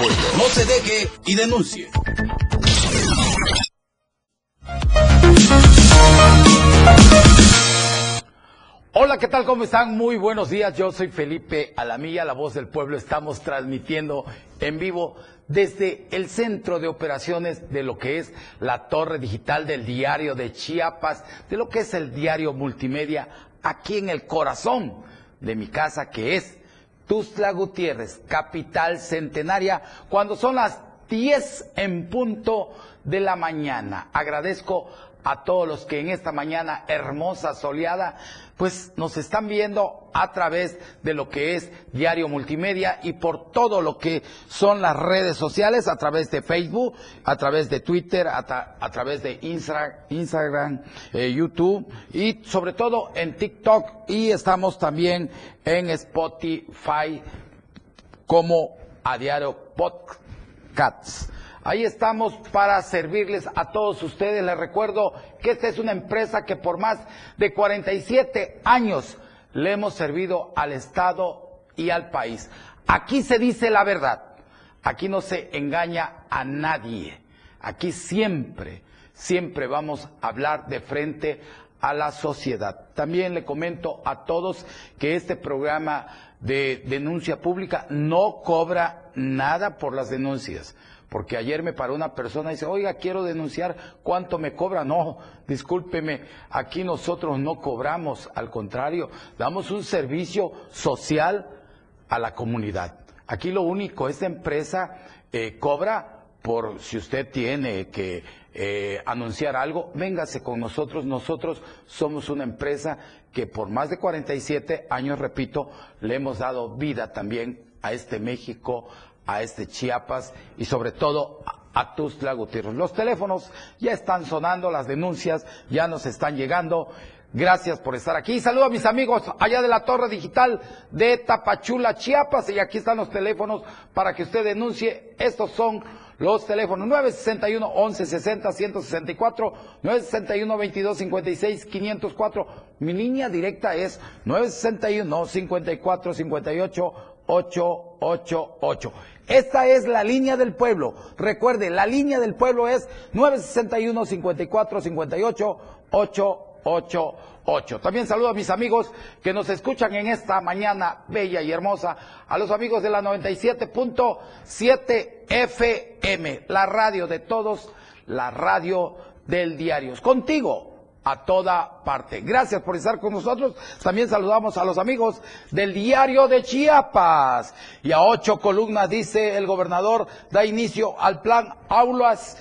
No se deje y denuncie. Hola, ¿qué tal? ¿Cómo están? Muy buenos días. Yo soy Felipe Alamilla, la voz del pueblo. Estamos transmitiendo en vivo desde el centro de operaciones de lo que es la torre digital del diario de Chiapas, de lo que es el diario multimedia, aquí en el corazón de mi casa, que es Tuzla Gutiérrez, capital centenaria, cuando son las 10 en punto de la mañana. Agradezco a todos los que en esta mañana hermosa, soleada, pues nos están viendo a través de lo que es Diario Multimedia y por todo lo que son las redes sociales, a través de Facebook, a través de Twitter, a, través de Instagram, eh, YouTube y sobre todo en TikTok y estamos también en Spotify como a Diario Podcasts. Ahí estamos para servirles a todos ustedes. Les recuerdo que esta es una empresa que por más de 47 años le hemos servido al Estado y al país. Aquí se dice la verdad. Aquí no se engaña a nadie. Aquí siempre, siempre vamos a hablar de frente a la sociedad. También le comento a todos que este programa de denuncia pública no cobra nada por las denuncias. Porque ayer me paró una persona y dice, oiga, quiero denunciar cuánto me cobra. No, discúlpeme, aquí nosotros no cobramos, al contrario, damos un servicio social a la comunidad. Aquí lo único, esta empresa eh, cobra por si usted tiene que eh, anunciar algo, véngase con nosotros. Nosotros somos una empresa que por más de 47 años, repito, le hemos dado vida también a este México, a este Chiapas y sobre todo a Tuzla Gutiérrez. Los teléfonos ya están sonando, las denuncias ya nos están llegando. Gracias por estar aquí. Saludo a mis amigos allá de la Torre Digital de Tapachula, Chiapas. Y aquí están los teléfonos para que usted denuncie. Estos son los teléfonos 961 1160 164 961 22 56 504. Mi línea directa es 961 54 58 888. Esta es la línea del pueblo. Recuerde, la línea del pueblo es 961 54 58 888. También saludo a mis amigos que nos escuchan en esta mañana bella y hermosa, a los amigos de la 97.7 FM, la radio de todos, la radio del diario. Contigo, a toda parte. Gracias por estar con nosotros. También saludamos a los amigos del diario de Chiapas. Y a ocho columnas, dice el gobernador, da inicio al plan aulas,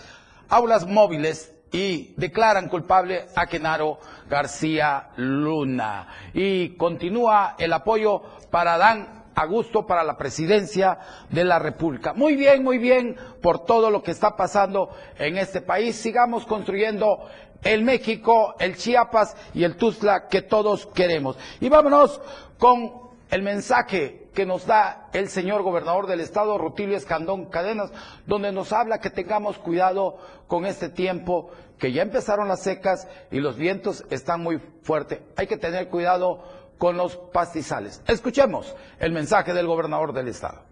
aulas móviles y declaran culpable a Kenaro García Luna. Y continúa el apoyo para Dan a gusto para la presidencia de la República. Muy bien, muy bien por todo lo que está pasando en este país. Sigamos construyendo el México, el Chiapas y el Tuzla que todos queremos. Y vámonos con el mensaje que nos da el señor gobernador del estado, Rutilio Escandón Cadenas, donde nos habla que tengamos cuidado con este tiempo, que ya empezaron las secas y los vientos están muy fuertes. Hay que tener cuidado con los pastizales. Escuchemos el mensaje del gobernador del estado.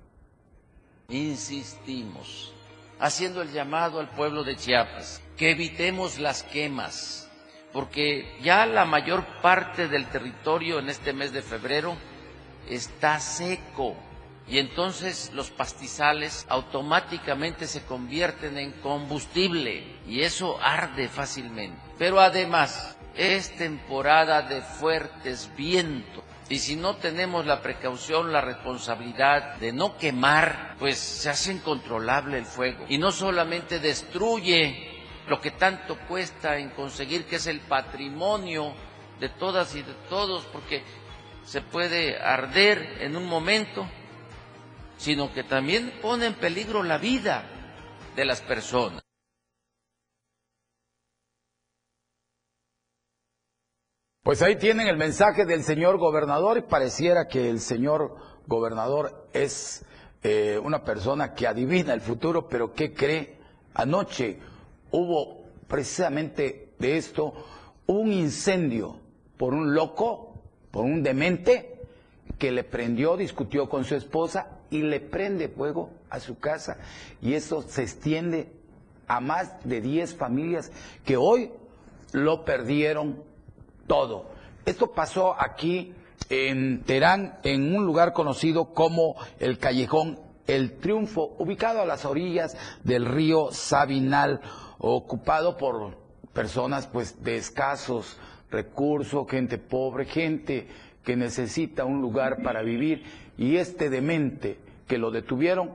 Insistimos, haciendo el llamado al pueblo de Chiapas que evitemos las quemas, porque ya la mayor parte del territorio en este mes de febrero está seco y entonces los pastizales automáticamente se convierten en combustible y eso arde fácilmente. Pero además es temporada de fuertes vientos y si no tenemos la precaución, la responsabilidad de no quemar, pues se hace incontrolable el fuego y no solamente destruye lo que tanto cuesta en conseguir que es el patrimonio de todas y de todos, porque se puede arder en un momento, sino que también pone en peligro la vida de las personas. Pues ahí tienen el mensaje del señor gobernador y pareciera que el señor gobernador es eh, una persona que adivina el futuro, pero ¿qué cree? Anoche hubo precisamente de esto un incendio por un loco, por un demente, que le prendió, discutió con su esposa y le prende fuego a su casa. Y eso se extiende a más de 10 familias que hoy lo perdieron todo. Esto pasó aquí en Terán, en un lugar conocido como el Callejón El Triunfo, ubicado a las orillas del río Sabinal, ocupado por personas pues de escasos recursos, gente pobre, gente que necesita un lugar para vivir y este demente que lo detuvieron,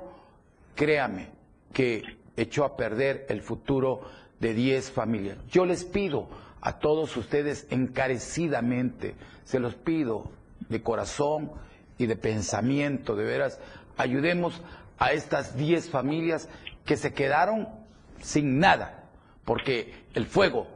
créame que echó a perder el futuro de 10 familias. Yo les pido a todos ustedes encarecidamente, se los pido de corazón y de pensamiento, de veras, ayudemos a estas 10 familias que se quedaron sin nada, porque el fuego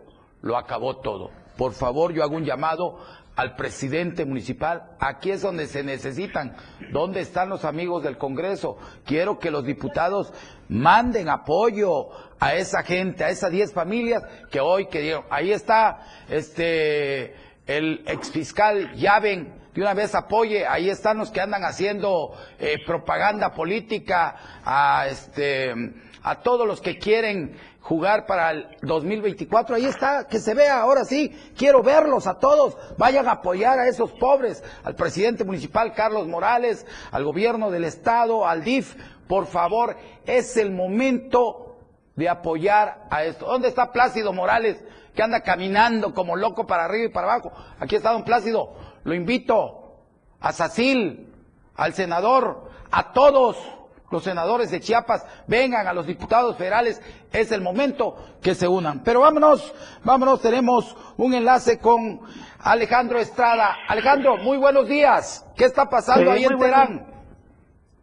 lo acabó todo. Por favor, yo hago un llamado al presidente municipal. Aquí es donde se necesitan. ¿Dónde están los amigos del Congreso? Quiero que los diputados manden apoyo a esa gente, a esas 10 familias que hoy que. Ahí está este el exfiscal Yaven, de una vez apoye, ahí están los que andan haciendo eh, propaganda política a este a todos los que quieren jugar para el 2024. Ahí está, que se vea, ahora sí, quiero verlos a todos. Vayan a apoyar a esos pobres, al presidente municipal Carlos Morales, al gobierno del estado, al DIF. Por favor, es el momento de apoyar a esto. ¿Dónde está Plácido Morales, que anda caminando como loco para arriba y para abajo? Aquí está don Plácido. Lo invito a Sacil, al senador, a todos los senadores de Chiapas vengan a los diputados federales, es el momento que se unan. Pero vámonos, vámonos, tenemos un enlace con Alejandro Estrada. Alejandro, muy buenos días. ¿Qué está pasando ahí en Terán?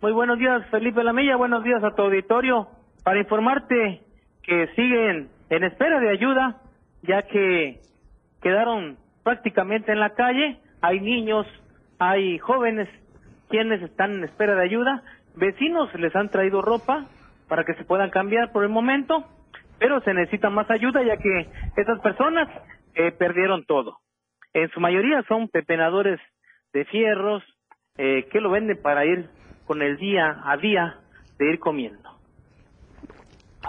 Muy buenos días, Felipe Lamilla. Buenos días a tu auditorio. Para informarte que siguen en espera de ayuda, ya que quedaron prácticamente en la calle. Hay niños, hay jóvenes quienes están en espera de ayuda Vecinos les han traído ropa para que se puedan cambiar por el momento, pero se necesita más ayuda ya que esas personas eh, perdieron todo. En su mayoría son pepenadores de fierros eh, que lo venden para ir con el día a día de ir comiendo.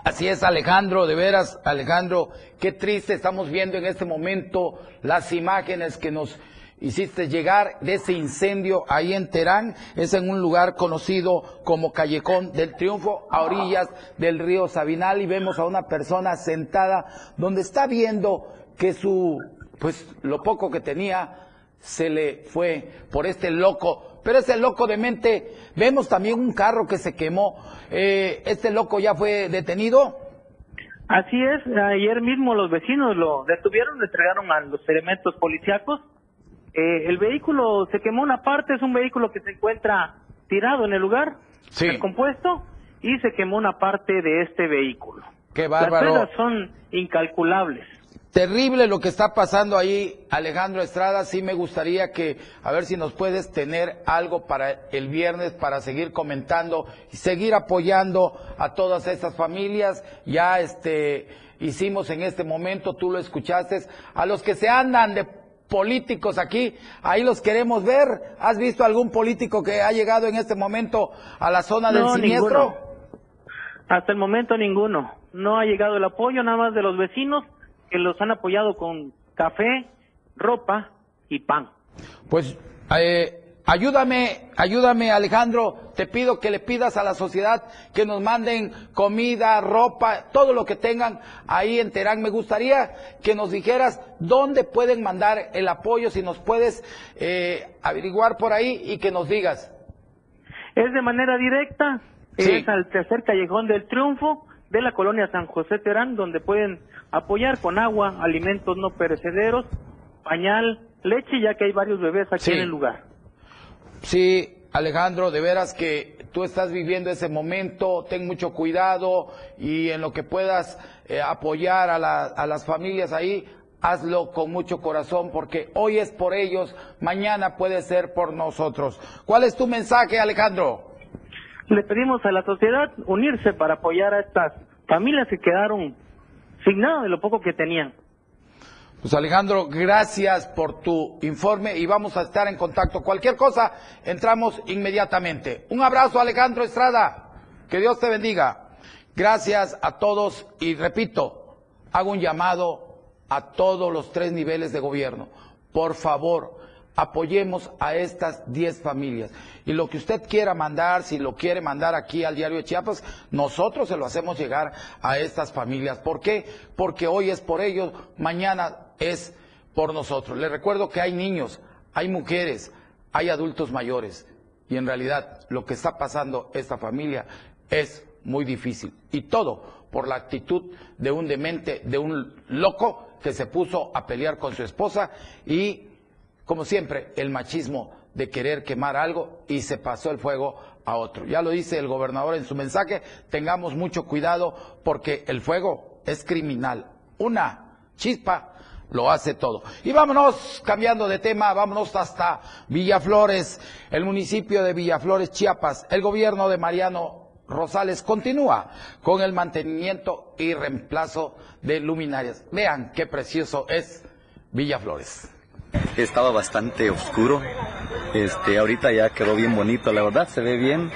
Así es, Alejandro, de veras, Alejandro, qué triste estamos viendo en este momento las imágenes que nos hiciste llegar de ese incendio ahí en Terán, es en un lugar conocido como Callejón del Triunfo, a orillas del río Sabinal, y vemos a una persona sentada donde está viendo que su, pues lo poco que tenía se le fue por este loco, pero ese loco de mente, vemos también un carro que se quemó, eh, este loco ya fue detenido. Así es, ayer mismo los vecinos lo detuvieron, le entregaron a los elementos policíacos eh, el vehículo se quemó una parte, es un vehículo que se encuentra tirado en el lugar, descompuesto, y se quemó una parte de este vehículo. Qué bárbaro. Las son incalculables. Terrible lo que está pasando ahí, Alejandro Estrada. Sí me gustaría que, a ver si nos puedes tener algo para el viernes para seguir comentando y seguir apoyando a todas estas familias. Ya este hicimos en este momento, tú lo escuchaste, a los que se andan de políticos aquí, ahí los queremos ver. ¿Has visto algún político que ha llegado en este momento a la zona del siniestro? Hasta el momento ninguno. No ha llegado el apoyo, nada más de los vecinos que los han apoyado con café, ropa y pan. Pues eh, Ayúdame, ayúdame Alejandro, te pido que le pidas a la sociedad que nos manden comida, ropa, todo lo que tengan ahí en Terán. Me gustaría que nos dijeras dónde pueden mandar el apoyo, si nos puedes eh, averiguar por ahí y que nos digas. Es de manera directa, es al tercer callejón del triunfo de la colonia San José Terán, donde pueden apoyar con agua, alimentos no perecederos, pañal, leche, ya que hay varios bebés aquí en el lugar. Sí, Alejandro, de veras que tú estás viviendo ese momento, ten mucho cuidado y en lo que puedas eh, apoyar a, a las familias ahí, hazlo con mucho corazón porque hoy es por ellos, mañana puede ser por nosotros. ¿Cuál es tu mensaje, Alejandro? Le pedimos a la sociedad unirse para apoyar a estas familias que quedaron sin nada de lo poco que tenían. Pues Alejandro, gracias por tu informe y vamos a estar en contacto. Cualquier cosa, entramos inmediatamente. Un abrazo, Alejandro Estrada. Que Dios te bendiga. Gracias a todos y repito, hago un llamado a todos los tres niveles de gobierno. Por favor, apoyemos a estas 10 familias. Y lo que usted quiera mandar, si lo quiere mandar aquí al diario de Chiapas, nosotros se lo hacemos llegar a estas familias. ¿Por qué? Porque hoy es por ellos, mañana es por nosotros. Les recuerdo que hay niños, hay mujeres, hay adultos mayores. Y en realidad lo que está pasando esta familia es muy difícil. Y todo por la actitud de un demente, de un loco que se puso a pelear con su esposa y como siempre, el machismo de querer quemar algo y se pasó el fuego a otro. Ya lo dice el gobernador en su mensaje, tengamos mucho cuidado porque el fuego es criminal. Una chispa lo hace todo. Y vámonos, cambiando de tema, vámonos hasta Villaflores, el municipio de Villaflores, Chiapas. El gobierno de Mariano Rosales continúa con el mantenimiento y reemplazo de luminarias. Vean qué precioso es Villaflores estaba bastante oscuro. Este, ahorita ya quedó bien bonito, la verdad, se ve bien.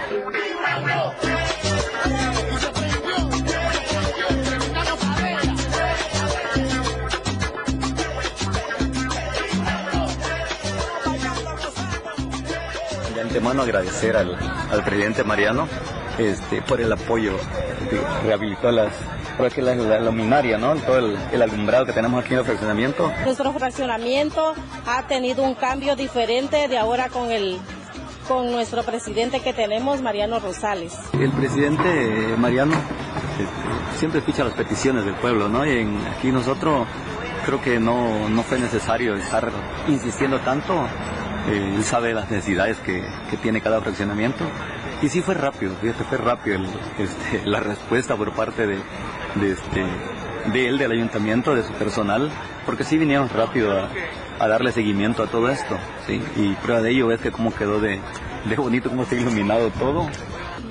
Antemano agradecer al, al presidente Mariano este, por el apoyo, rehabilitó las, que la, la, luminaria, ¿no? Todo el, alumbrado que tenemos aquí en el fraccionamiento. Nuestro fraccionamiento ha tenido un cambio diferente de ahora con el con nuestro presidente que tenemos, Mariano Rosales. El presidente Mariano este, siempre escucha las peticiones del pueblo, ¿no? Y aquí nosotros creo que no, no fue necesario estar insistiendo tanto. Eh, él sabe las necesidades que, que tiene cada fraccionamiento. Y sí fue rápido, fíjate, fue rápido este, la respuesta por parte de, de, este, de él, del ayuntamiento, de su personal, porque sí vinieron rápido a, darle seguimiento a todo esto, ¿sí? Y prueba de ello es que cómo quedó de, de bonito, cómo está iluminado todo.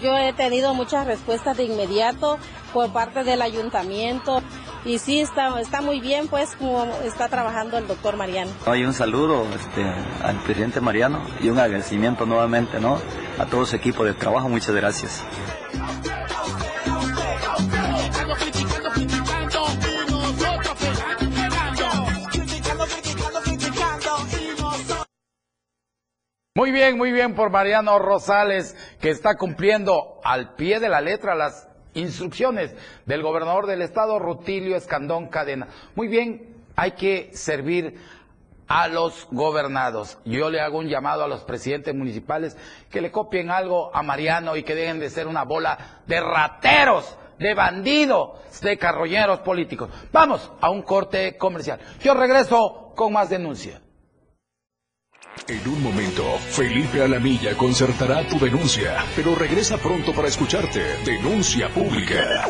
Yo he tenido muchas respuestas de inmediato por parte del ayuntamiento y sí está, está muy bien pues como está trabajando el doctor Mariano. Hay un saludo este, al presidente Mariano y un agradecimiento nuevamente ¿no? a todo su equipo de trabajo. Muchas gracias. Muy bien, muy bien por Mariano Rosales, que está cumpliendo al pie de la letra las instrucciones del gobernador del estado, Rutilio Escandón Cadena. Muy bien, hay que servir a los gobernados. Yo le hago un llamado a los presidentes municipales que le copien algo a Mariano y que dejen de ser una bola de rateros, de bandidos, de carroñeros políticos. Vamos a un corte comercial. Yo regreso con más denuncia. En un momento, Felipe Alamilla concertará tu denuncia, pero regresa pronto para escucharte. Denuncia pública.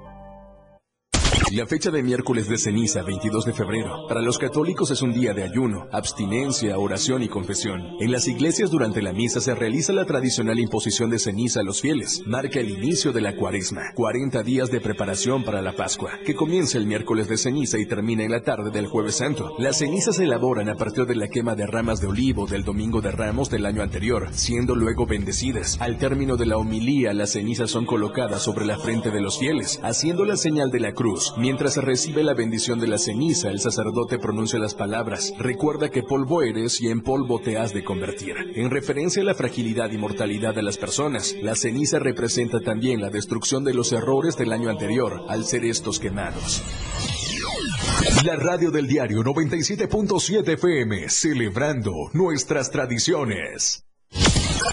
La fecha de miércoles de ceniza, 22 de febrero, para los católicos es un día de ayuno, abstinencia, oración y confesión. En las iglesias durante la misa se realiza la tradicional imposición de ceniza a los fieles. Marca el inicio de la cuaresma, 40 días de preparación para la Pascua, que comienza el miércoles de ceniza y termina en la tarde del jueves santo. Las cenizas se elaboran a partir de la quema de ramas de olivo del domingo de ramos del año anterior, siendo luego bendecidas. Al término de la homilía, las cenizas son colocadas sobre la frente de los fieles, haciendo la señal de la cruz Mientras recibe la bendición de la ceniza, el sacerdote pronuncia las palabras, recuerda que polvo eres y en polvo te has de convertir. En referencia a la fragilidad y mortalidad de las personas, la ceniza representa también la destrucción de los errores del año anterior al ser estos quemados. La radio del diario 97.7 FM, celebrando nuestras tradiciones.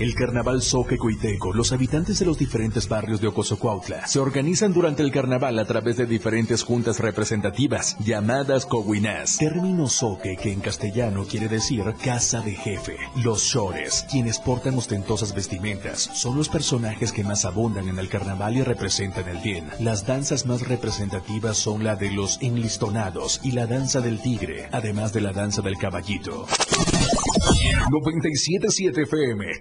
El carnaval Soque Coiteco, los habitantes de los diferentes barrios de Ocosocuautla se organizan durante el carnaval a través de diferentes juntas representativas llamadas coguinás. Término soque que en castellano quiere decir casa de jefe. Los shores, quienes portan ostentosas vestimentas, son los personajes que más abundan en el carnaval y representan el bien. Las danzas más representativas son la de los enlistonados y la danza del tigre, además de la danza del caballito. 97.7 FM,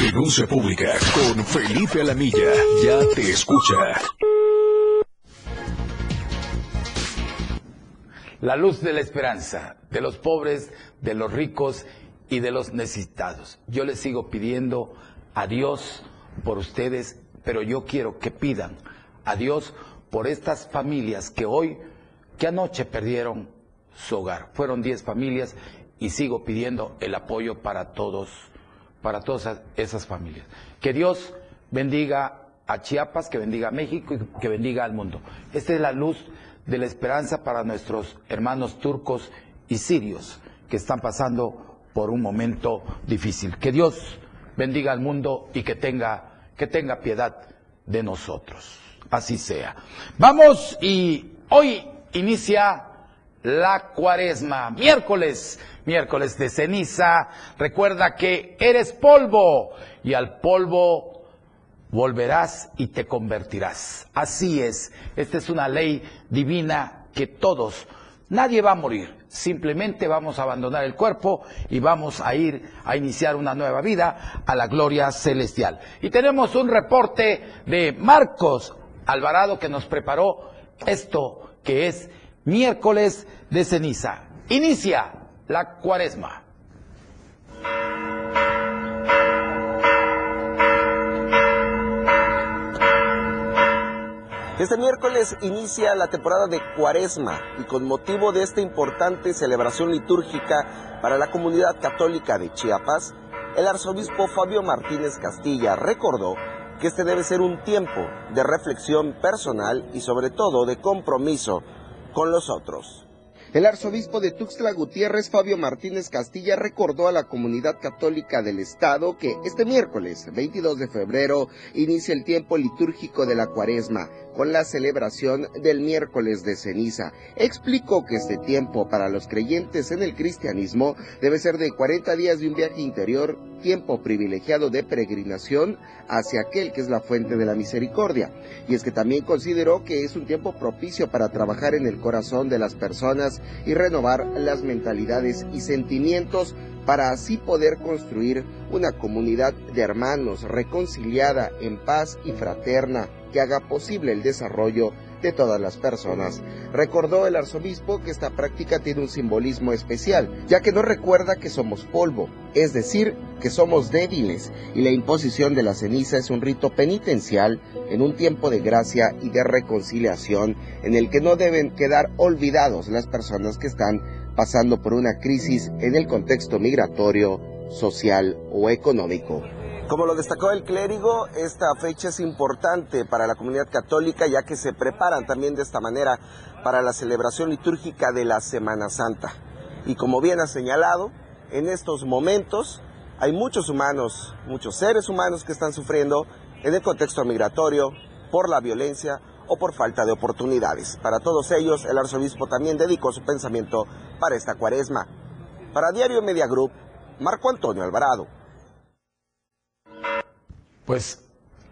Denuncia pública con Felipe Alamilla. Ya te escucha. La luz de la esperanza de los pobres, de los ricos y de los necesitados. Yo les sigo pidiendo a Dios por ustedes, pero yo quiero que pidan a Dios por estas familias que hoy, que anoche perdieron su hogar. Fueron 10 familias y sigo pidiendo el apoyo para todos, para todas esas familias. Que Dios bendiga a Chiapas, que bendiga a México y que bendiga al mundo. Esta es la luz de la esperanza para nuestros hermanos turcos y sirios que están pasando por un momento difícil. Que Dios bendiga al mundo y que tenga, que tenga piedad de nosotros. Así sea. Vamos y hoy inicia la cuaresma, miércoles, miércoles de ceniza. Recuerda que eres polvo y al polvo volverás y te convertirás. Así es, esta es una ley divina que todos, nadie va a morir, simplemente vamos a abandonar el cuerpo y vamos a ir a iniciar una nueva vida a la gloria celestial. Y tenemos un reporte de Marcos Alvarado que nos preparó esto que es miércoles de ceniza. Inicia la cuaresma. Este miércoles inicia la temporada de Cuaresma y con motivo de esta importante celebración litúrgica para la comunidad católica de Chiapas, el arzobispo Fabio Martínez Castilla recordó que este debe ser un tiempo de reflexión personal y sobre todo de compromiso con los otros. El arzobispo de Tuxtla Gutiérrez, Fabio Martínez Castilla, recordó a la comunidad católica del Estado que este miércoles, 22 de febrero, inicia el tiempo litúrgico de la cuaresma, con la celebración del miércoles de ceniza. Explicó que este tiempo para los creyentes en el cristianismo debe ser de 40 días de un viaje interior, tiempo privilegiado de peregrinación hacia aquel que es la fuente de la misericordia. Y es que también consideró que es un tiempo propicio para trabajar en el corazón de las personas y renovar las mentalidades y sentimientos para así poder construir una comunidad de hermanos reconciliada en paz y fraterna que haga posible el desarrollo de todas las personas. Recordó el arzobispo que esta práctica tiene un simbolismo especial, ya que nos recuerda que somos polvo, es decir, que somos débiles, y la imposición de la ceniza es un rito penitencial en un tiempo de gracia y de reconciliación en el que no deben quedar olvidados las personas que están pasando por una crisis en el contexto migratorio, social o económico. Como lo destacó el clérigo, esta fecha es importante para la comunidad católica ya que se preparan también de esta manera para la celebración litúrgica de la Semana Santa. Y como bien ha señalado, en estos momentos hay muchos humanos, muchos seres humanos que están sufriendo en el contexto migratorio por la violencia o por falta de oportunidades. Para todos ellos, el arzobispo también dedicó su pensamiento para esta cuaresma. Para Diario Media Group, Marco Antonio Alvarado. Pues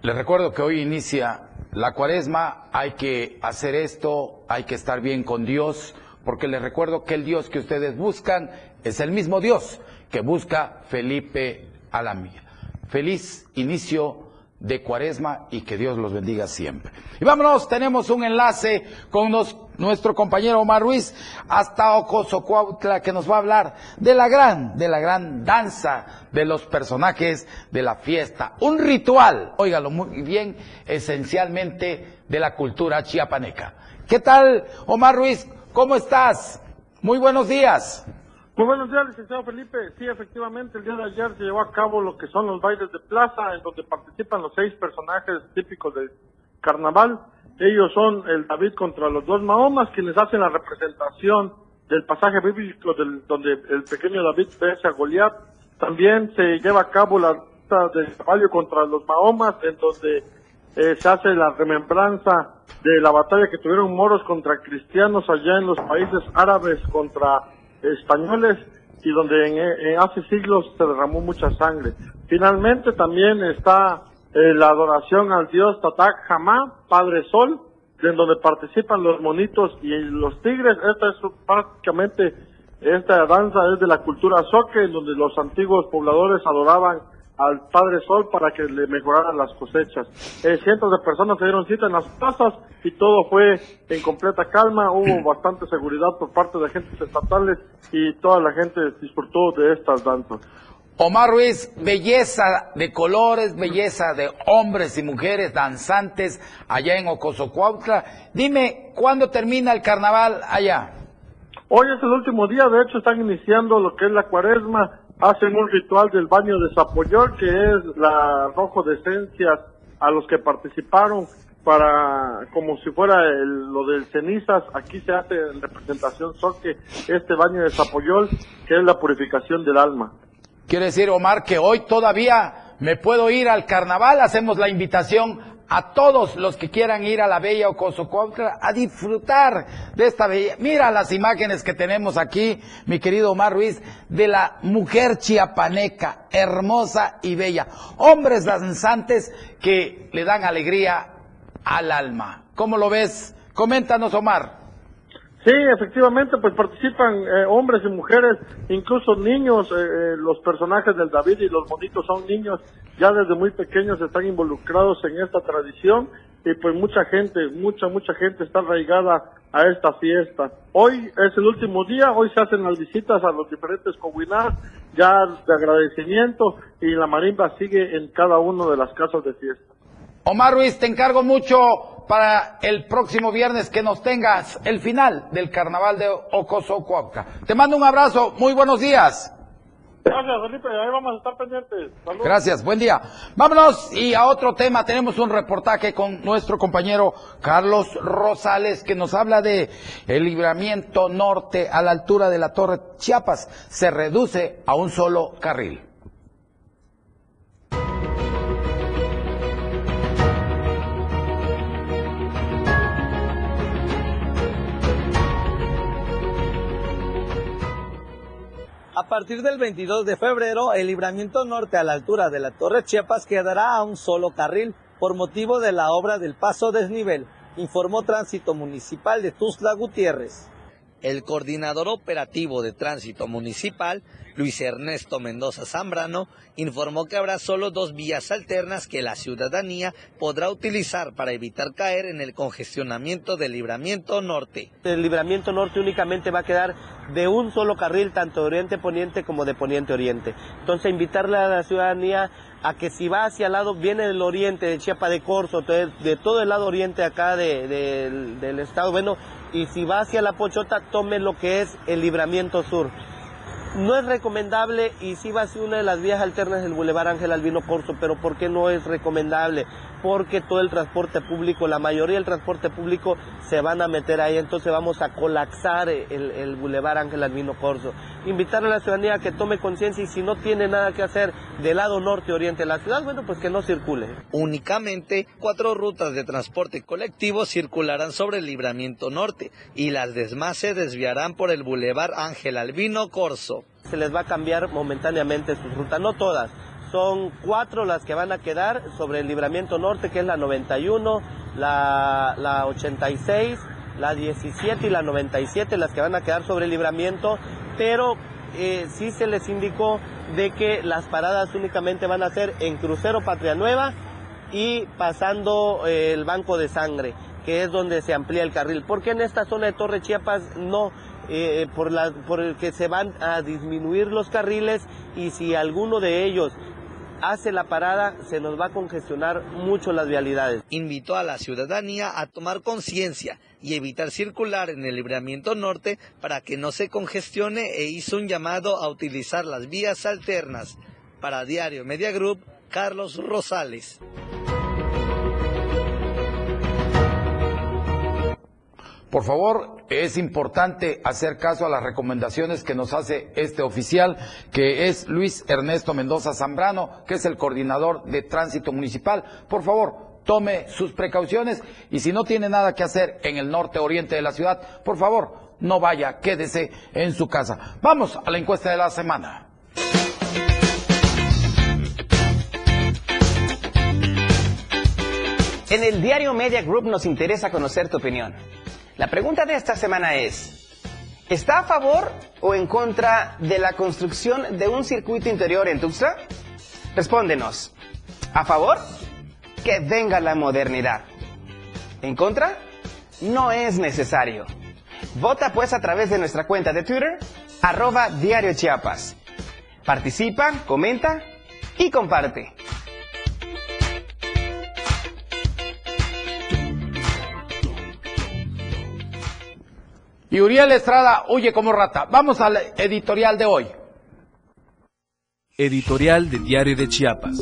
les recuerdo que hoy inicia la cuaresma, hay que hacer esto, hay que estar bien con Dios, porque les recuerdo que el Dios que ustedes buscan es el mismo Dios que busca Felipe Alamilla. Feliz inicio de cuaresma y que Dios los bendiga siempre. Y vámonos, tenemos un enlace con nuestro compañero Omar Ruiz hasta Ocosocuautla que nos va a hablar de la gran, de la gran danza de los personajes de la fiesta. Un ritual, óigalo muy bien, esencialmente de la cultura chiapaneca. ¿Qué tal, Omar Ruiz? ¿Cómo estás? Muy buenos días. Muy buenos días, licenciado Felipe. Sí, efectivamente, el día de ayer se llevó a cabo lo que son los bailes de plaza, en donde participan los seis personajes típicos del carnaval. Ellos son el David contra los dos Mahomas, quienes hacen la representación del pasaje bíblico del, donde el pequeño David vence a Goliat. También se lleva a cabo la ruta del caballo contra los Mahomas, en donde eh, se hace la remembranza de la batalla que tuvieron moros contra cristianos allá en los países árabes contra españoles y donde en, hace siglos se derramó mucha sangre. Finalmente también está eh, la adoración al dios Tatak Hamá, Padre Sol, en donde participan los monitos y los tigres. Esta es prácticamente, esta danza es de la cultura soque, en donde los antiguos pobladores adoraban al Padre Sol para que le mejoraran las cosechas. Eh, cientos de personas se dieron cita en las plazas y todo fue en completa calma. Hubo bastante seguridad por parte de agentes estatales y toda la gente disfrutó de estas danzas. Omar Ruiz, belleza de colores, belleza de hombres y mujeres danzantes allá en Ocosocuautla. Dime, ¿cuándo termina el carnaval allá? Hoy es el último día, de hecho están iniciando lo que es la cuaresma hacen un ritual del baño de Zapoyol, que es la arrojo de esencias a los que participaron para, como si fuera lo del cenizas, aquí se hace en representación soque este baño de Zapoyol, que es la purificación del alma. Quiere decir, Omar, que hoy todavía me puedo ir al carnaval, hacemos la invitación a todos los que quieran ir a la bella Ocosocuautla a disfrutar de esta bella. Mira las imágenes que tenemos aquí, mi querido Omar Ruiz, de la mujer chiapaneca, hermosa y bella. Hombres danzantes que le dan alegría al alma. ¿Cómo lo ves? Coméntanos, Omar. Sí, efectivamente, pues participan eh, hombres y mujeres, incluso niños, eh, eh, los personajes del David y los bonitos son niños, ya desde muy pequeños están involucrados en esta tradición y pues mucha gente, mucha, mucha gente está arraigada a esta fiesta. Hoy es el último día, hoy se hacen las visitas a los diferentes comunidades, ya de agradecimiento y la marimba sigue en cada uno de las casas de fiesta. Omar Ruiz, te encargo mucho para el próximo viernes que nos tengas el final del carnaval de Ocoso Te mando un abrazo, muy buenos días. Gracias, Felipe, ahí vamos a estar pendientes. Gracias, buen día. Vámonos y a otro tema, tenemos un reportaje con nuestro compañero Carlos Rosales que nos habla de el libramiento norte a la altura de la Torre Chiapas se reduce a un solo carril. A partir del 22 de febrero, el libramiento norte a la altura de la Torre Chiapas quedará a un solo carril por motivo de la obra del paso desnivel, informó Tránsito Municipal de Tuzla Gutiérrez. El coordinador operativo de tránsito municipal, Luis Ernesto Mendoza Zambrano, informó que habrá solo dos vías alternas que la ciudadanía podrá utilizar para evitar caer en el congestionamiento del libramiento norte. El libramiento norte únicamente va a quedar de un solo carril, tanto de oriente-poniente como de poniente-oriente. Entonces, invitarle a la ciudadanía a que si va hacia el lado, viene del oriente, de Chiapa de Corzo, de, todo el lado oriente acá del estado, bueno, y si va hacia la Pochota, tome lo que es el libramiento sur. No es recomendable y sí va a ser una de las vías alternas del Boulevard Ángel Albino Corso, pero ¿por qué no es recomendable? Porque todo el transporte público, la mayoría del transporte público se van a meter ahí, entonces vamos a colapsar el, el Boulevard Ángel Albino Corso. Invitar a la ciudadanía a que tome conciencia y si no tiene nada que hacer del lado norte oriente de la ciudad, bueno, pues que no circule. Únicamente cuatro rutas de transporte colectivo circularán sobre el libramiento norte y las demás se desviarán por el Boulevard Ángel Albino Corso. Se les va a cambiar momentáneamente su ruta, no todas. Son cuatro las que van a quedar sobre el libramiento norte, que es la 91, la, la 86, la 17 y la 97 las que van a quedar sobre el libramiento, pero eh, sí se les indicó de que las paradas únicamente van a ser en Crucero Patria Nueva y pasando eh, el Banco de Sangre, que es donde se amplía el carril. Porque en esta zona de Torre Chiapas no, eh, por, la, por el que se van a disminuir los carriles y si alguno de ellos hace la parada, se nos va a congestionar mucho las vialidades. Invitó a la ciudadanía a tomar conciencia y evitar circular en el libramiento norte para que no se congestione e hizo un llamado a utilizar las vías alternas. Para Diario Media Group, Carlos Rosales. Por favor, es importante hacer caso a las recomendaciones que nos hace este oficial, que es Luis Ernesto Mendoza Zambrano, que es el coordinador de tránsito municipal. Por favor, tome sus precauciones y si no tiene nada que hacer en el norte oriente de la ciudad, por favor, no vaya, quédese en su casa. Vamos a la encuesta de la semana. En el diario Media Group nos interesa conocer tu opinión. La pregunta de esta semana es, ¿está a favor o en contra de la construcción de un circuito interior en Tuxtla? Respóndenos. ¿A favor? Que venga la modernidad. ¿En contra? No es necesario. Vota pues a través de nuestra cuenta de Twitter, arroba Diario Chiapas. Participa, comenta y comparte. Y Uriel Estrada huye como rata. Vamos al editorial de hoy. Editorial de Diario de Chiapas.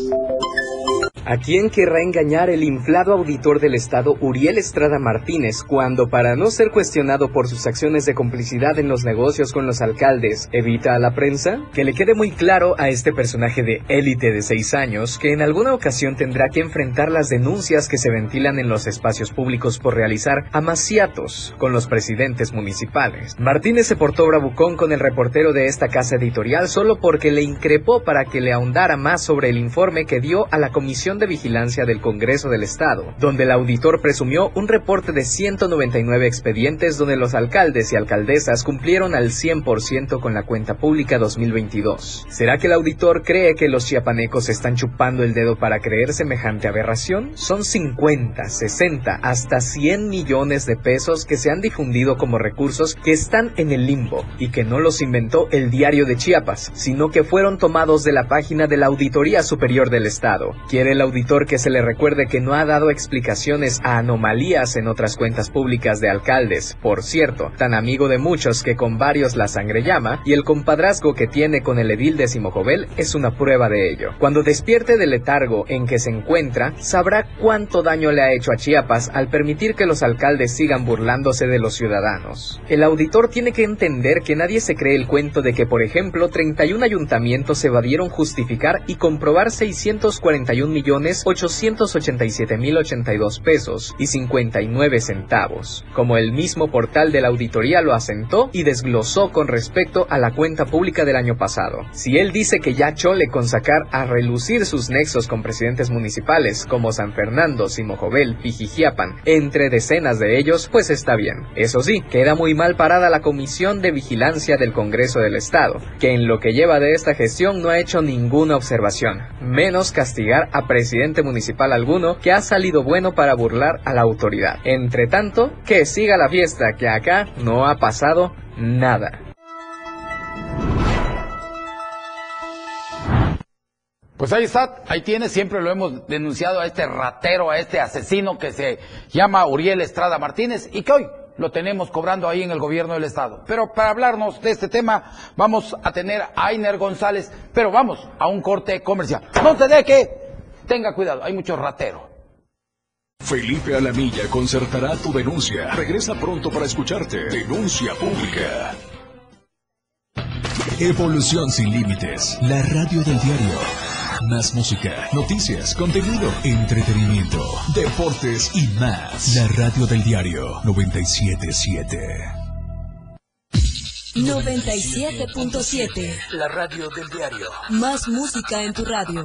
¿A quién querrá engañar el inflado auditor del Estado Uriel Estrada Martínez cuando, para no ser cuestionado por sus acciones de complicidad en los negocios con los alcaldes, evita a la prensa? Que le quede muy claro a este personaje de élite de seis años que en alguna ocasión tendrá que enfrentar las denuncias que se ventilan en los espacios públicos por realizar amaciatos con los presidentes municipales. Martínez se portó bravucón con el reportero de esta casa editorial solo porque le increpó para que le ahondara más sobre el informe que dio a la Comisión de Vigilancia del Congreso del Estado, donde el auditor presumió un reporte de 199 expedientes donde los alcaldes y alcaldesas cumplieron al 100% con la cuenta pública 2022. ¿Será que el auditor cree que los chiapanecos están chupando el dedo para creer semejante aberración? Son 50, 60, hasta 100 millones de pesos que se han difundido como recursos que están en el limbo y que no los inventó el diario de Chiapas, sino que fueron tomados de la página de la Auditoría Superior del Estado. ¿Quiere el auditor que se le recuerde que no ha dado explicaciones a anomalías en otras cuentas públicas de alcaldes, por cierto, tan amigo de muchos que con varios la sangre llama, y el compadrazgo que tiene con el edil de Simojovel es una prueba de ello. Cuando despierte del letargo en que se encuentra, sabrá cuánto daño le ha hecho a Chiapas al permitir que los alcaldes sigan burlándose de los ciudadanos. El auditor tiene que entender que nadie se cree el cuento de que, por ejemplo, 31 ayuntamientos evadieron justificar y comprobar 641 millones 887.082 pesos y 59 centavos, como el mismo portal de la auditoría lo asentó y desglosó con respecto a la cuenta pública del año pasado. Si él dice que ya chole con sacar a relucir sus nexos con presidentes municipales como San Fernando, Simojovel, Pijijiapan, entre decenas de ellos, pues está bien. Eso sí, queda muy mal parada la Comisión de Vigilancia del Congreso del Estado, que en lo que lleva de esta gestión no ha hecho ninguna observación, menos castigar a presidente municipal alguno que ha salido bueno para burlar a la autoridad. Entre tanto, que siga la fiesta, que acá no ha pasado nada. Pues ahí está, ahí tiene, siempre lo hemos denunciado a este ratero, a este asesino que se llama Uriel Estrada Martínez y que hoy lo tenemos cobrando ahí en el gobierno del estado. Pero para hablarnos de este tema vamos a tener a Ainer González, pero vamos a un corte comercial. No te deje Tenga cuidado, hay mucho ratero. Felipe Alamilla concertará tu denuncia. Regresa pronto para escucharte. Denuncia pública. Evolución sin límites. La radio del diario. Más música, noticias, contenido, entretenimiento, deportes y más. La radio del diario 977. 97.7. La radio del diario. Más música en tu radio.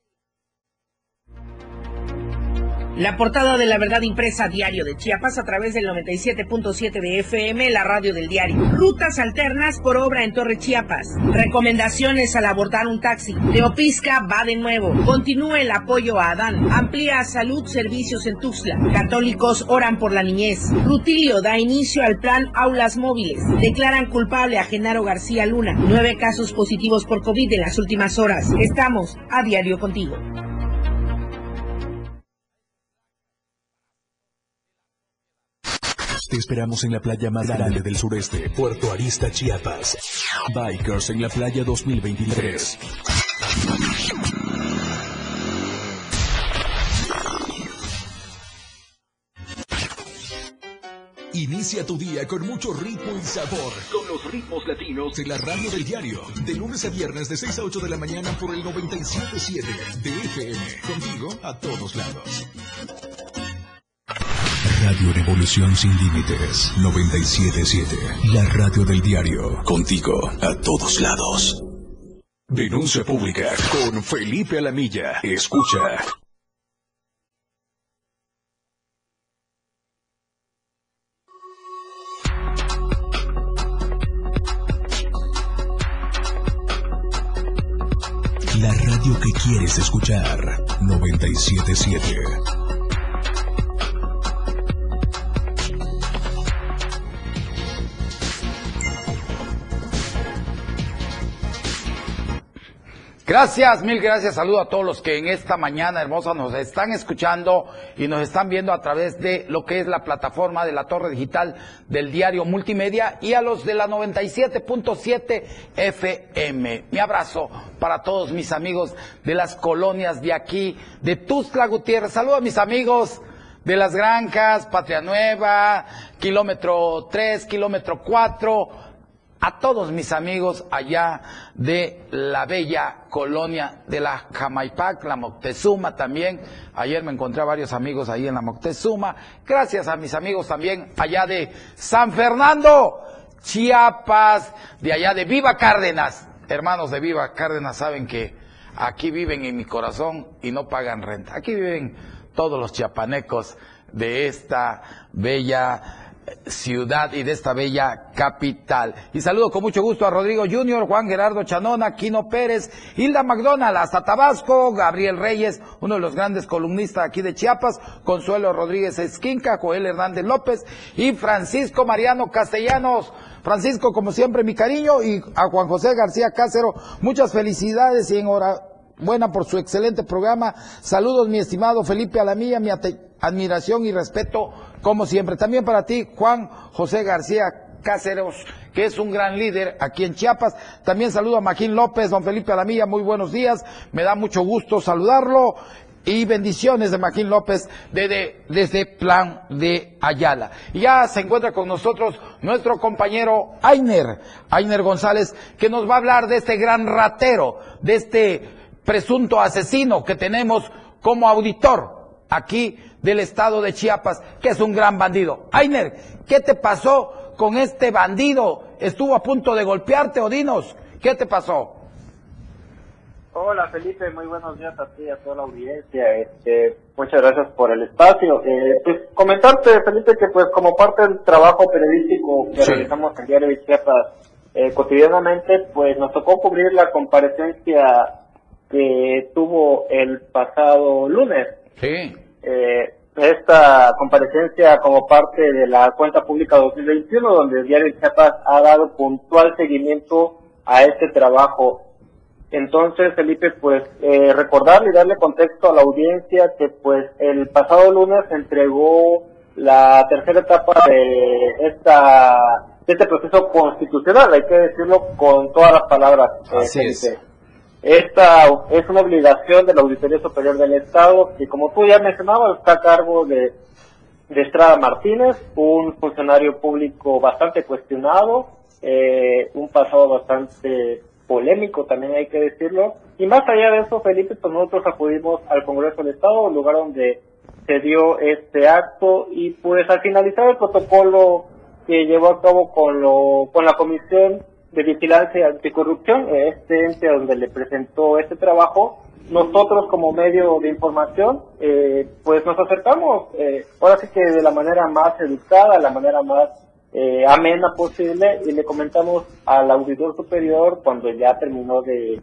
La portada de la verdad impresa diario de Chiapas a través del 97.7 de FM, la radio del diario. Rutas alternas por obra en Torre Chiapas. Recomendaciones al abordar un taxi. Teopisca va de nuevo. Continúa el apoyo a Adán. Amplía salud servicios en Tuxtla. Católicos oran por la niñez. Rutilio da inicio al plan Aulas Móviles. Declaran culpable a Genaro García Luna. Nueve casos positivos por COVID en las últimas horas. Estamos a diario contigo. Te esperamos en la playa más grande del sureste, Puerto Arista, Chiapas. Bikers en la playa 2023. Inicia tu día con mucho ritmo y sabor. Con los ritmos latinos de la radio del diario. De lunes a viernes de 6 a 8 de la mañana por el 97.7 de FM. Contigo a todos lados. Radio Revolución Sin Límites 977. La radio del diario. Contigo a todos lados. Denuncia pública con Felipe Alamilla. Escucha. La radio que quieres escuchar 977. Gracias, mil gracias. Saludo a todos los que en esta mañana hermosa nos están escuchando y nos están viendo a través de lo que es la plataforma de la torre digital del diario multimedia y a los de la 97.7 FM. Mi abrazo para todos mis amigos de las colonias de aquí, de Tuzla Gutiérrez. Saludo a mis amigos de las granjas, Patria Nueva, kilómetro 3, kilómetro 4 a todos mis amigos allá de la bella colonia de la Jamaipac, la Moctezuma también. Ayer me encontré a varios amigos ahí en la Moctezuma. Gracias a mis amigos también allá de San Fernando, Chiapas, de allá de Viva Cárdenas. Hermanos de Viva Cárdenas saben que aquí viven en mi corazón y no pagan renta. Aquí viven todos los chiapanecos de esta bella ciudad y de esta bella capital. Y saludo con mucho gusto a Rodrigo Junior, Juan Gerardo Chanona, Quino Pérez, Hilda McDonald, hasta Tabasco, Gabriel Reyes, uno de los grandes columnistas aquí de Chiapas, Consuelo Rodríguez Esquinca, Joel Hernández López y Francisco Mariano Castellanos. Francisco, como siempre, mi cariño y a Juan José García Cácero, muchas felicidades y enhorabuena por su excelente programa. Saludos, mi estimado Felipe Alamilla, mi admiración y respeto como siempre. También para ti, Juan José García Cáceres, que es un gran líder aquí en Chiapas. También saludo a Maquín López, don Felipe Alamilla, muy buenos días. Me da mucho gusto saludarlo. Y bendiciones de Maquín López desde, desde Plan de Ayala. Y ya se encuentra con nosotros nuestro compañero Ainer, Ainer González, que nos va a hablar de este gran ratero, de este presunto asesino que tenemos como auditor aquí del estado de Chiapas, que es un gran bandido. Ainer, ¿qué te pasó con este bandido? ¿Estuvo a punto de golpearte o dinos? ¿Qué te pasó? Hola Felipe, muy buenos días a ti y a toda la audiencia. Este, muchas gracias por el espacio. Eh, pues comentarte Felipe que pues como parte del trabajo periodístico que realizamos en Diario de Chiapas eh, cotidianamente, pues nos tocó cubrir la comparecencia que tuvo el pasado lunes. Sí. Eh, esta comparecencia como parte de la cuenta pública 2021, donde el diario Chiapas ha dado puntual seguimiento a este trabajo. Entonces, Felipe, pues eh, recordarle y darle contexto a la audiencia que pues el pasado lunes se entregó la tercera etapa de esta de este proceso constitucional, hay que decirlo con todas las palabras. eh, Así es. Esta es una obligación de la Auditoría Superior del Estado, que como tú ya mencionabas, está a cargo de, de Estrada Martínez, un funcionario público bastante cuestionado, eh, un pasado bastante polémico, también hay que decirlo. Y más allá de eso, Felipe, pues nosotros acudimos al Congreso del Estado, el lugar donde se dio este acto, y pues al finalizar el protocolo que llevó a cabo con, lo, con la Comisión de Vigilancia Anticorrupción, eh, este ente donde le presentó este trabajo, nosotros como medio de información, eh, pues nos acercamos, eh, ahora sí que de la manera más educada, la manera más eh, amena posible, y le comentamos al auditor superior cuando ya terminó de,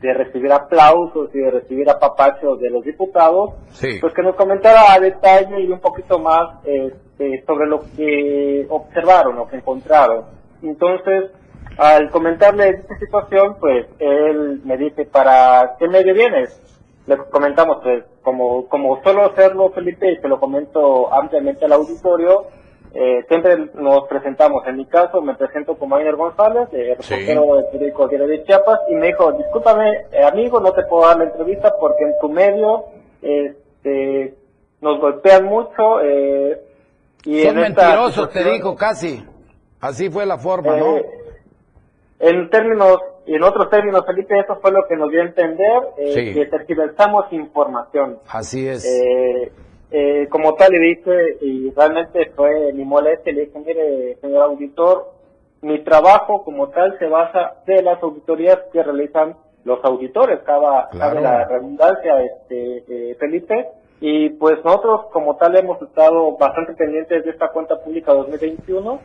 de recibir aplausos y de recibir apapachos de los diputados, Sí. pues que nos comentara a detalle y un poquito más este, sobre lo que observaron, lo que encontraron. Entonces, al comentarle esta situación, pues él me dice, ¿para qué medio vienes? Le comentamos, pues, como, como suelo hacerlo, Felipe, y se lo comento ampliamente al auditorio, eh, siempre nos presentamos. En mi caso, me presento como Ainer González, eh, Sí. reportero del periódico Diario de Chiapas, y me dijo, discúlpame, eh, amigo, no te puedo dar la entrevista porque en tu medio, este, nos golpean mucho, eh, y Son en esta mentirosos, te dijo casi. Así fue la forma, ¿no? En términos, y en otros términos, Felipe, eso fue lo que nos dio a entender, eh, Sí. que tergiversamos información. Así es. Eh, eh, como tal le dije, y realmente fue mi molestia, le dije, mire, señor auditor, mi trabajo como tal se basa de las auditorías que realizan los auditores, cada, Claro. la redundancia, este, eh, Felipe, y pues nosotros como tal hemos estado bastante pendientes de esta cuenta pública 2021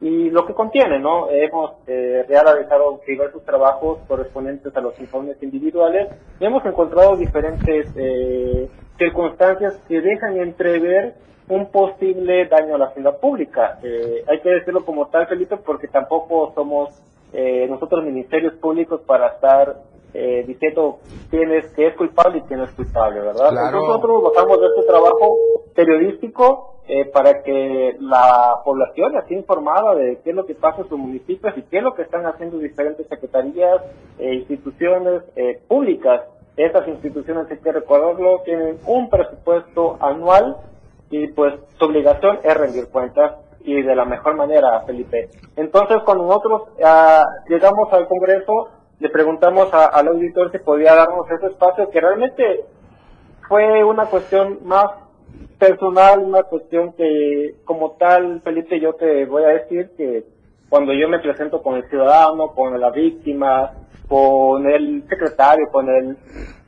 y lo que contiene, ¿no? Hemos eh, realizado diversos trabajos correspondientes a los informes individuales y hemos encontrado diferentes eh, circunstancias que dejan entrever un posible daño a la hacienda pública. Eh, hay que decirlo como tal, Felipe, porque tampoco somos eh, nosotros ministerios públicos para estar eh, diciendo quién es, que es culpable y quién no es culpable, ¿verdad? Claro. Nosotros bajamos de este trabajo periodístico eh, para que la población esté informada de qué es lo que pasa en sus municipios y qué es lo que están haciendo diferentes secretarías e instituciones eh, públicas. Estas instituciones, hay que recordarlo, tienen un presupuesto anual y pues su obligación es rendir cuentas y de la mejor manera, Felipe. Entonces, cuando nosotros ah, llegamos al Congreso, le preguntamos a- al auditor si podía darnos ese espacio, que realmente fue una cuestión más personal, una cuestión que como tal, Felipe, yo te voy a decir que cuando yo me presento con el ciudadano, con la víctima, con el secretario, con el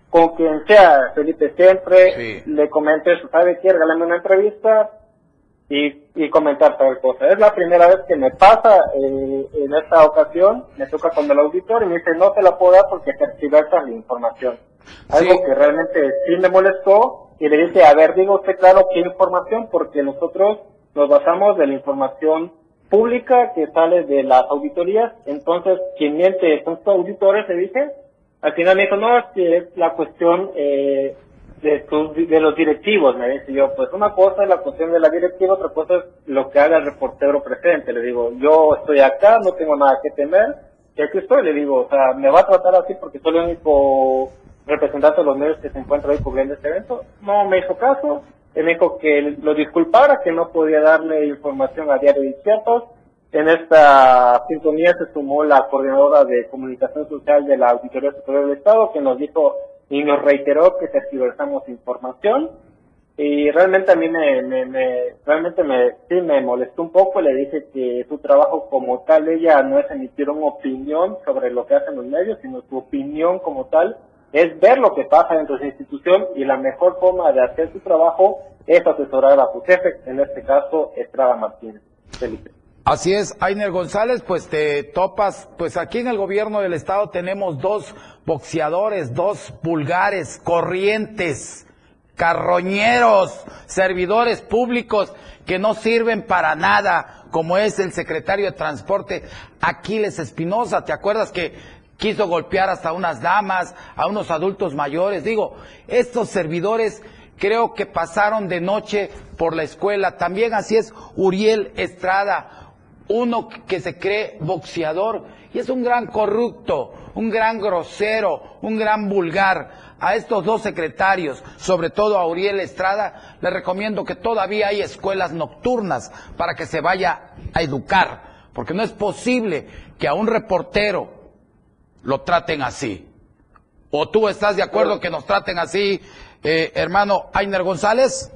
con quien sea, Felipe, siempre le comento eso, ¿sabe qué? Regálame una entrevista y, y comentar tal cosa. Es la primera vez que me pasa eh, en esta ocasión, me toca con el auditor y me dice, no te la puedo dar porque tergiversa la información. Algo que realmente sí me molestó y le dije, a ver, diga usted claro qué información, porque nosotros nos basamos de la información pública que sale de las auditorías, entonces quien miente son sus auditores, le dije, al final me dijo, no, es que es la cuestión eh, de, de los directivos, me dice yo, pues una cosa es la cuestión de la directiva, otra cosa es lo que haga el reportero presente, le digo, yo estoy acá, no tengo nada que temer, y aquí estoy, le digo, o sea, me va a tratar así porque soy el único representante de los medios que se encuentra ahí cubriendo este evento, no me hizo caso, me dijo que lo disculpara, que no podía darle información a Diario de en esta sintonía se sumó la coordinadora de comunicación social de la Auditoría Superior del Estado, que nos dijo y nos reiteró que tergiversamos información. Y realmente a mí me, me, me- realmente me, sí me molestó un poco. Le dije que su trabajo como tal, ella no es emitir una opinión sobre lo que hacen los medios, sino su opinión como tal es ver lo que pasa dentro de su institución y la mejor forma de hacer su trabajo es asesorar a su jefe, en este caso Estrada Martínez. Felipe. Así es, Ainer González, pues te topas, pues aquí en el gobierno del estado tenemos dos boxeadores, dos pulgares, corrientes, carroñeros, servidores públicos que no sirven para nada, como es el secretario de Transporte, Aquiles Espinosa. ¿Te acuerdas que, quiso golpear hasta unas damas, a unos adultos mayores. Digo, estos servidores creo que pasaron de noche por la escuela. También así es Uriel Estrada, uno que se cree boxeador y es un gran corrupto, un gran grosero, un gran vulgar. A estos dos secretarios, sobre todo a Uriel Estrada, le recomiendo que todavía hay escuelas nocturnas para que se vaya a educar, porque no es posible que a un reportero lo traten así. ¿O tú estás de acuerdo que nos traten así, eh, hermano Ainer González?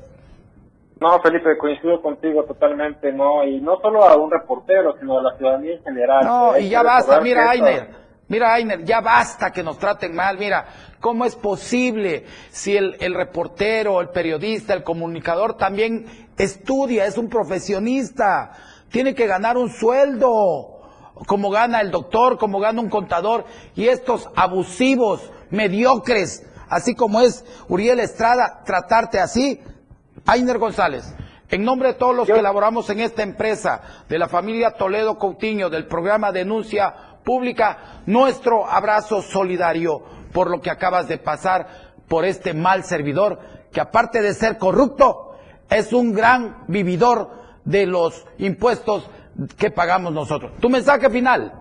No, Felipe, coincido contigo totalmente, no, y no solo a un reportero, sino a la ciudadanía en general. No, y ya basta, mira Ainer, mira Ainer, ya basta que nos traten mal, mira, ¿cómo es posible si el, el reportero, el periodista, el comunicador también estudia, es un profesionista, tiene que ganar un sueldo, como gana el doctor, como gana un contador, y estos abusivos, mediocres, así como es Uriel Estrada, tratarte así, Ainer González, en nombre de todos los que elaboramos en esta empresa, de la familia Toledo Coutinho, del programa Denuncia Pública, nuestro abrazo solidario por lo que acabas de pasar por este mal servidor, que aparte de ser corrupto, es un gran vividor de los impuestos que pagamos nosotros. Tu mensaje final.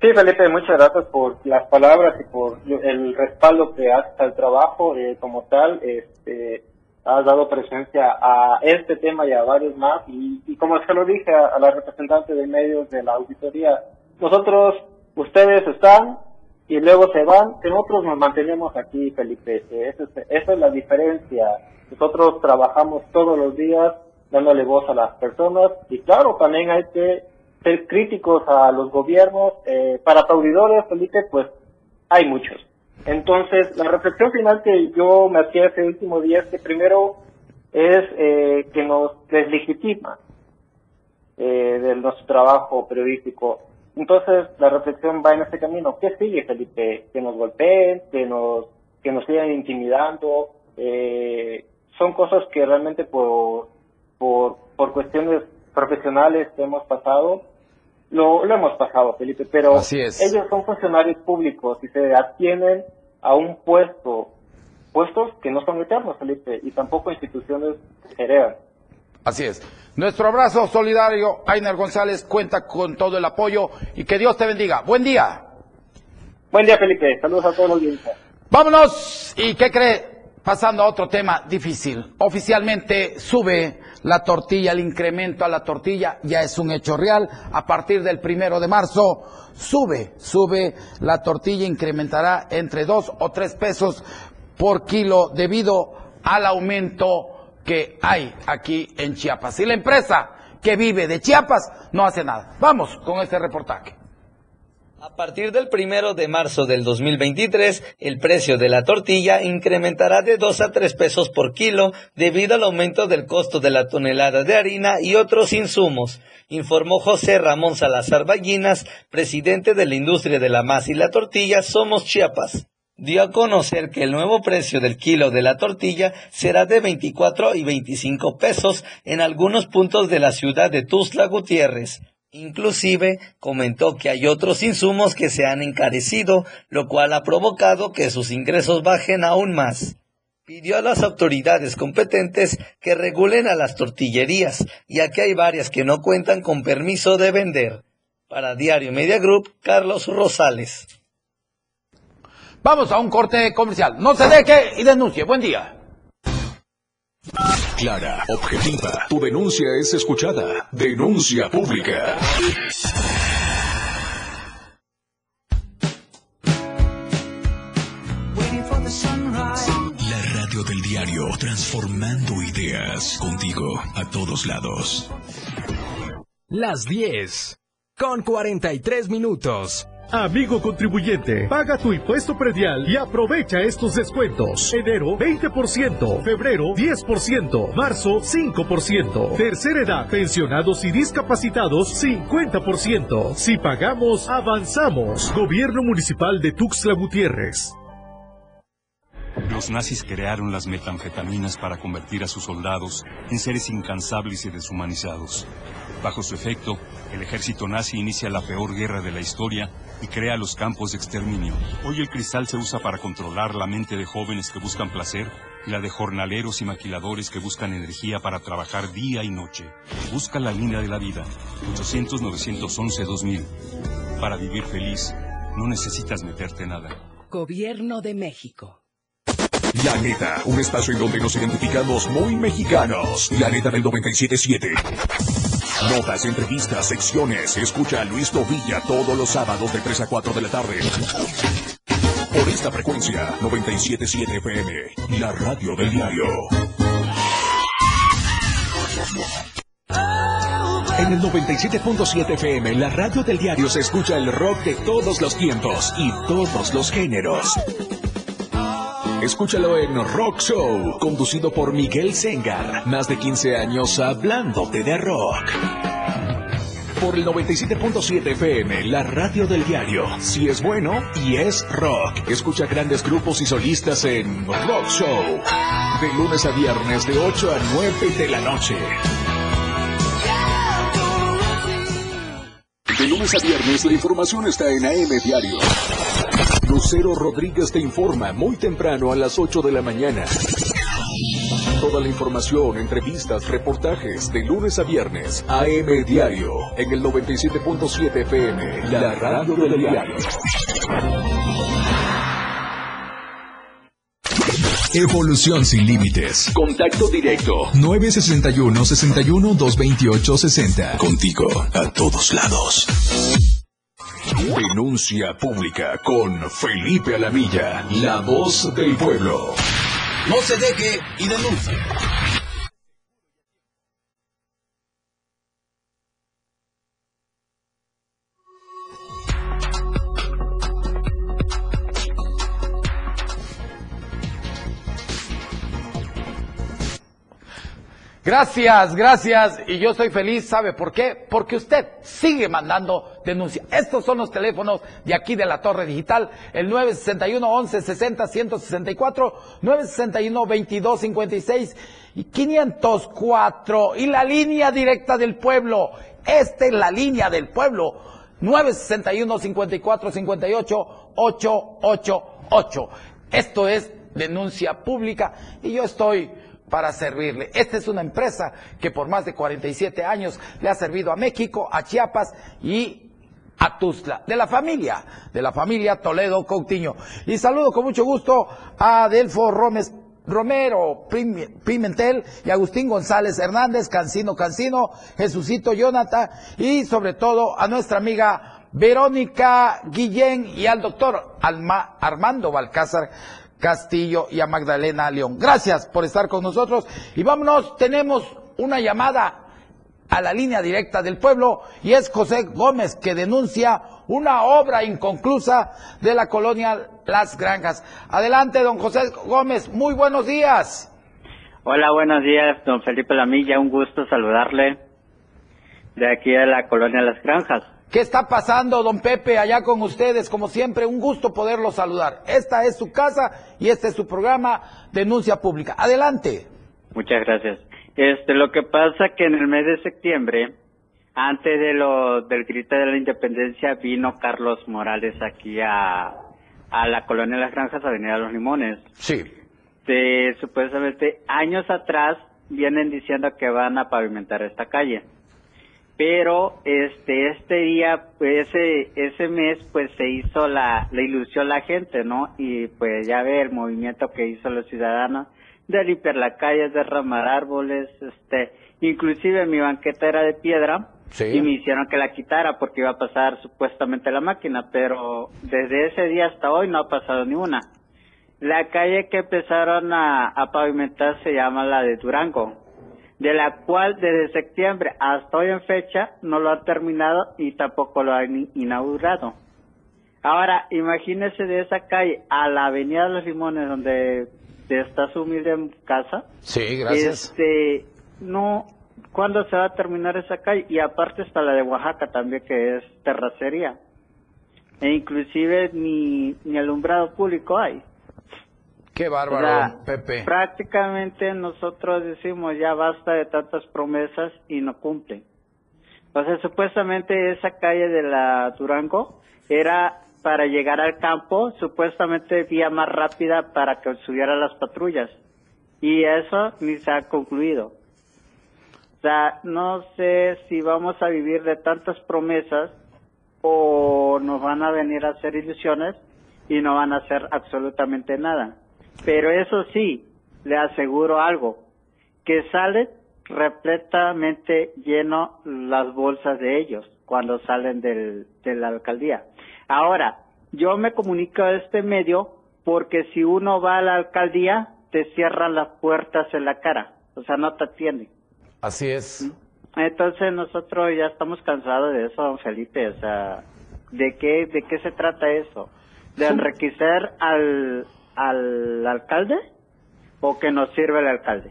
Sí, Felipe, muchas gracias por las palabras y por el respaldo que haces al trabajo eh, como tal. Este, has dado presencia a este tema y a varios más. Y, y como se lo dije a, la representante de medios de la auditoría, nosotros, ustedes están y luego se van, nosotros nos mantenemos aquí, Felipe. Eh, esa, es, esa es la diferencia. Nosotros trabajamos todos los días dándole voz a las personas y claro, también hay que ser críticos a los gobiernos. Eh, para aplaudidores, Felipe, pues hay muchos. Entonces, la reflexión final que yo me hacía ese último día es que primero es eh, que nos deslegitima eh, de nuestro trabajo periodístico. Entonces, la reflexión va en este camino. ¿Qué sigue, Felipe? Que nos golpeen, que nos, que nos sigan intimidando. Eh, son cosas que realmente por, por, por cuestiones profesionales hemos pasado, lo, lo hemos pasado, Felipe, pero Así es. ellos son funcionarios públicos y se atienen a un puesto, puestos que no son eternos, Felipe, y tampoco instituciones que heredan. Así es. Nuestro abrazo solidario, Ainer González, cuenta con todo el apoyo y que Dios te bendiga. Buen día. Buen día, Felipe. Saludos a todos los audiencia. Vámonos. ¿Y qué cree? Pasando a otro tema difícil. Oficialmente sube la tortilla, el incremento a la tortilla ya es un hecho real. A partir del primero de marzo sube, sube la tortilla, incrementará entre dos o tres pesos por kilo debido al aumento que hay aquí en Chiapas. Y la empresa que vive de Chiapas no hace nada. Vamos con este reportaje. A partir del primero de marzo del 2023, el precio de la tortilla incrementará de 2 a 3 pesos por kilo debido al aumento del costo de la tonelada de harina y otros insumos, informó José Ramón Salazar Ballinas, presidente de la industria de la masa y la tortilla Somos Chiapas. Dio a conocer que el nuevo precio del kilo de la tortilla será de 24 y 25 pesos en algunos puntos de la ciudad de Tuzla Gutiérrez. Inclusive comentó que hay otros insumos que se han encarecido, lo cual ha provocado que sus ingresos bajen aún más. Pidió a las autoridades competentes que regulen a las tortillerías, ya que hay varias que no cuentan con permiso de vender. Para Diario Media Group, Carlos Rosales. Vamos a un corte comercial. No se deje y denuncie. Buen día. Clara, objetiva. Tu denuncia es escuchada. Denuncia pública. La radio del diario, transformando ideas contigo a todos lados. Las 10 con 43 minutos. Amigo contribuyente, paga tu impuesto predial y aprovecha estos descuentos. Enero 20%, febrero 10%, marzo 5%, tercera edad, pensionados y discapacitados 50%. Si pagamos, avanzamos. Gobierno Municipal de Tuxtla Gutiérrez. Los nazis crearon las metanfetaminas para convertir a sus soldados en seres incansables y deshumanizados. Bajo su efecto, el ejército nazi inicia la peor guerra de la historia y crea los campos de exterminio. Hoy el cristal se usa para controlar la mente de jóvenes que buscan placer y la de jornaleros y maquiladores que buscan energía para trabajar día y noche. Busca la línea de la vida. 800-911-2000. Para vivir feliz, no necesitas meterte nada. Gobierno de México. La neta, un espacio en donde nos identificamos muy mexicanos. La neta del 977. Notas, entrevistas, secciones. Escucha a Luis Tovilla todos los sábados de 3 a 4 de la tarde. Por esta frecuencia, 977 FM, la radio del diario. En el 97.7 FM, la radio del diario se escucha el rock de todos los tiempos y todos los géneros. Escúchalo en Rock Show, conducido por Miguel Sengar. Más de 15 años hablándote de rock. Por el 97.7 FM, la radio del diario. Si es bueno y es rock. Escucha grandes grupos y solistas en Rock Show. De lunes a viernes de 8 a 9 de la noche. De lunes a viernes la información está en AM Diario. Lucero Rodríguez te informa muy temprano a las 8 de la mañana. Toda la información, entrevistas, reportajes de lunes a viernes. AM Diario en el 97.7 FM, la radio del diario. Evolución sin límites. Contacto directo. 961 61 228 60. Contigo a todos lados. Denuncia pública con Felipe Alamilla, la voz del pueblo. No se deje y denuncie. Gracias, gracias. Y yo soy feliz, ¿sabe por qué? Porque usted sigue mandando denuncia. Estos son los teléfonos de aquí de la Torre Digital. El 961 11 60 164, 961 22 56 y 504. Y la línea directa del pueblo. Esta es la línea del pueblo. 961 54 58 888. Esto es denuncia pública y yo estoy para servirle. Esta es una empresa que por más de 47 años le ha servido a México, a Chiapas y a Tuzla, de la familia, de la familia Toledo Coutinho. Y saludo con mucho gusto a Adelfo Romero Pimentel y Agustín González Hernández, Cancino Cancino, Jesucito Jonathan y sobre todo a nuestra amiga Verónica Guillén y al doctor Armando Balcázar Castillo y a Magdalena León. Gracias por estar con nosotros y vámonos, tenemos una llamada a la línea directa del pueblo y es José Gómez que denuncia una obra inconclusa de la colonia Las Granjas. Adelante, don José Gómez, muy buenos días. Hola, buenos días, don Felipe Lamilla, un gusto saludarle de aquí de la colonia Las Granjas. ¿Qué está pasando, don Pepe, allá con ustedes? Como siempre, un gusto poderlo saludar. Esta es su casa y este es su programa Denuncia Pública. Adelante. Muchas gracias. Este, lo que pasa que en el mes de septiembre, antes de lo del grito de la independencia, vino Carlos Morales aquí a, a la colonia de las Granjas, Avenida Los Limones. Sí. De, supuestamente, años atrás, vienen diciendo que van a pavimentar esta calle pero este este día pues, ese ese mes pues se hizo la la ilusión la gente no y pues ya ve el movimiento que hizo los ciudadanos de limpiar la calle derramar árboles este inclusive mi banqueta era de piedra y me hicieron que la quitara porque iba a pasar supuestamente la máquina pero desde ese día hasta hoy no ha pasado ni una. La calle que empezaron a, a pavimentar se llama la de Durango de la cual desde septiembre hasta hoy en fecha no lo han terminado y tampoco lo han inaugurado. Ahora, imagínese de esa calle a la Avenida de los Limones, donde está su humilde casa. Sí, gracias. Este, no, ¿cuándo se va a terminar esa calle? Y aparte está la de Oaxaca también, que es terracería. E inclusive ni, ni alumbrado público hay. Qué bárbaro, Pepe. Prácticamente nosotros decimos ya basta de tantas promesas y no cumplen. O sea, supuestamente esa calle de la Durango era para llegar al campo, supuestamente vía más rápida para que subieran las patrullas. Y eso ni se ha concluido. O sea, no sé si vamos a vivir de tantas promesas o nos van a venir a hacer ilusiones y no van a hacer absolutamente nada. Pero eso sí, le aseguro algo, que sale repletamente lleno las bolsas de ellos cuando salen del, de la alcaldía. Ahora, yo me comunico a este medio porque si uno va a la alcaldía, te cierran las puertas en la cara, o sea, no te atienden. Así es. Entonces nosotros ya estamos cansados de eso, don Felipe, o sea, ¿de qué, de qué se trata eso? ¿De enriquecer al, al alcalde o que nos sirve el alcalde?